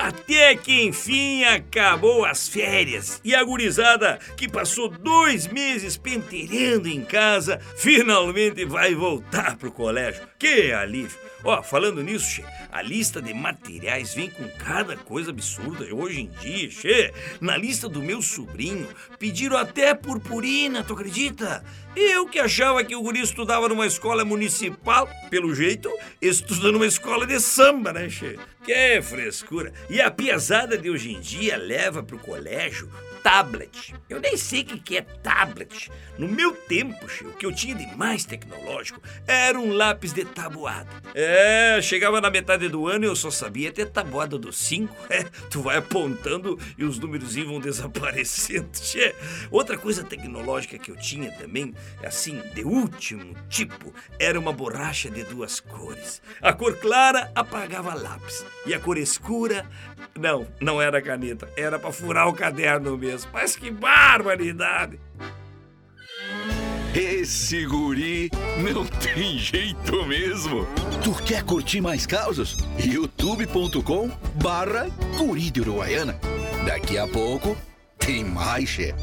até que enfim acabou as férias e a gurizada que passou dois meses penteirando em casa finalmente vai voltar pro colégio. Que alívio! Ó, falando nisso, che, a lista de materiais vem com cada coisa absurda hoje em dia, che. Na lista do meu sobrinho, pediram até purpurina, tu acredita? Eu que achava que o guri estudava numa escola municipal, pelo jeito, estuda numa escola de samba, né, che? Que frescura! E a piazada de hoje em dia leva pro colégio tablet. Eu nem sei o que é tablet. No meu tempo, o que eu tinha de mais tecnológico era um lápis de tabuada. É, chegava na metade do ano e eu só sabia ter tabuada do 5. É, tu vai apontando e os números vão desaparecendo. Che. Outra coisa tecnológica que eu tinha também, assim, de último tipo, era uma borracha de duas cores. A cor clara apagava lápis e a cor escura, não, não era caneta, era para furar o caderno mesmo. Mas que barbaridade! Esse guri não tem jeito mesmo. Tu quer curtir mais causas? youtube.com barra guri de Uruguaiana. Daqui a pouco tem mais, chefe.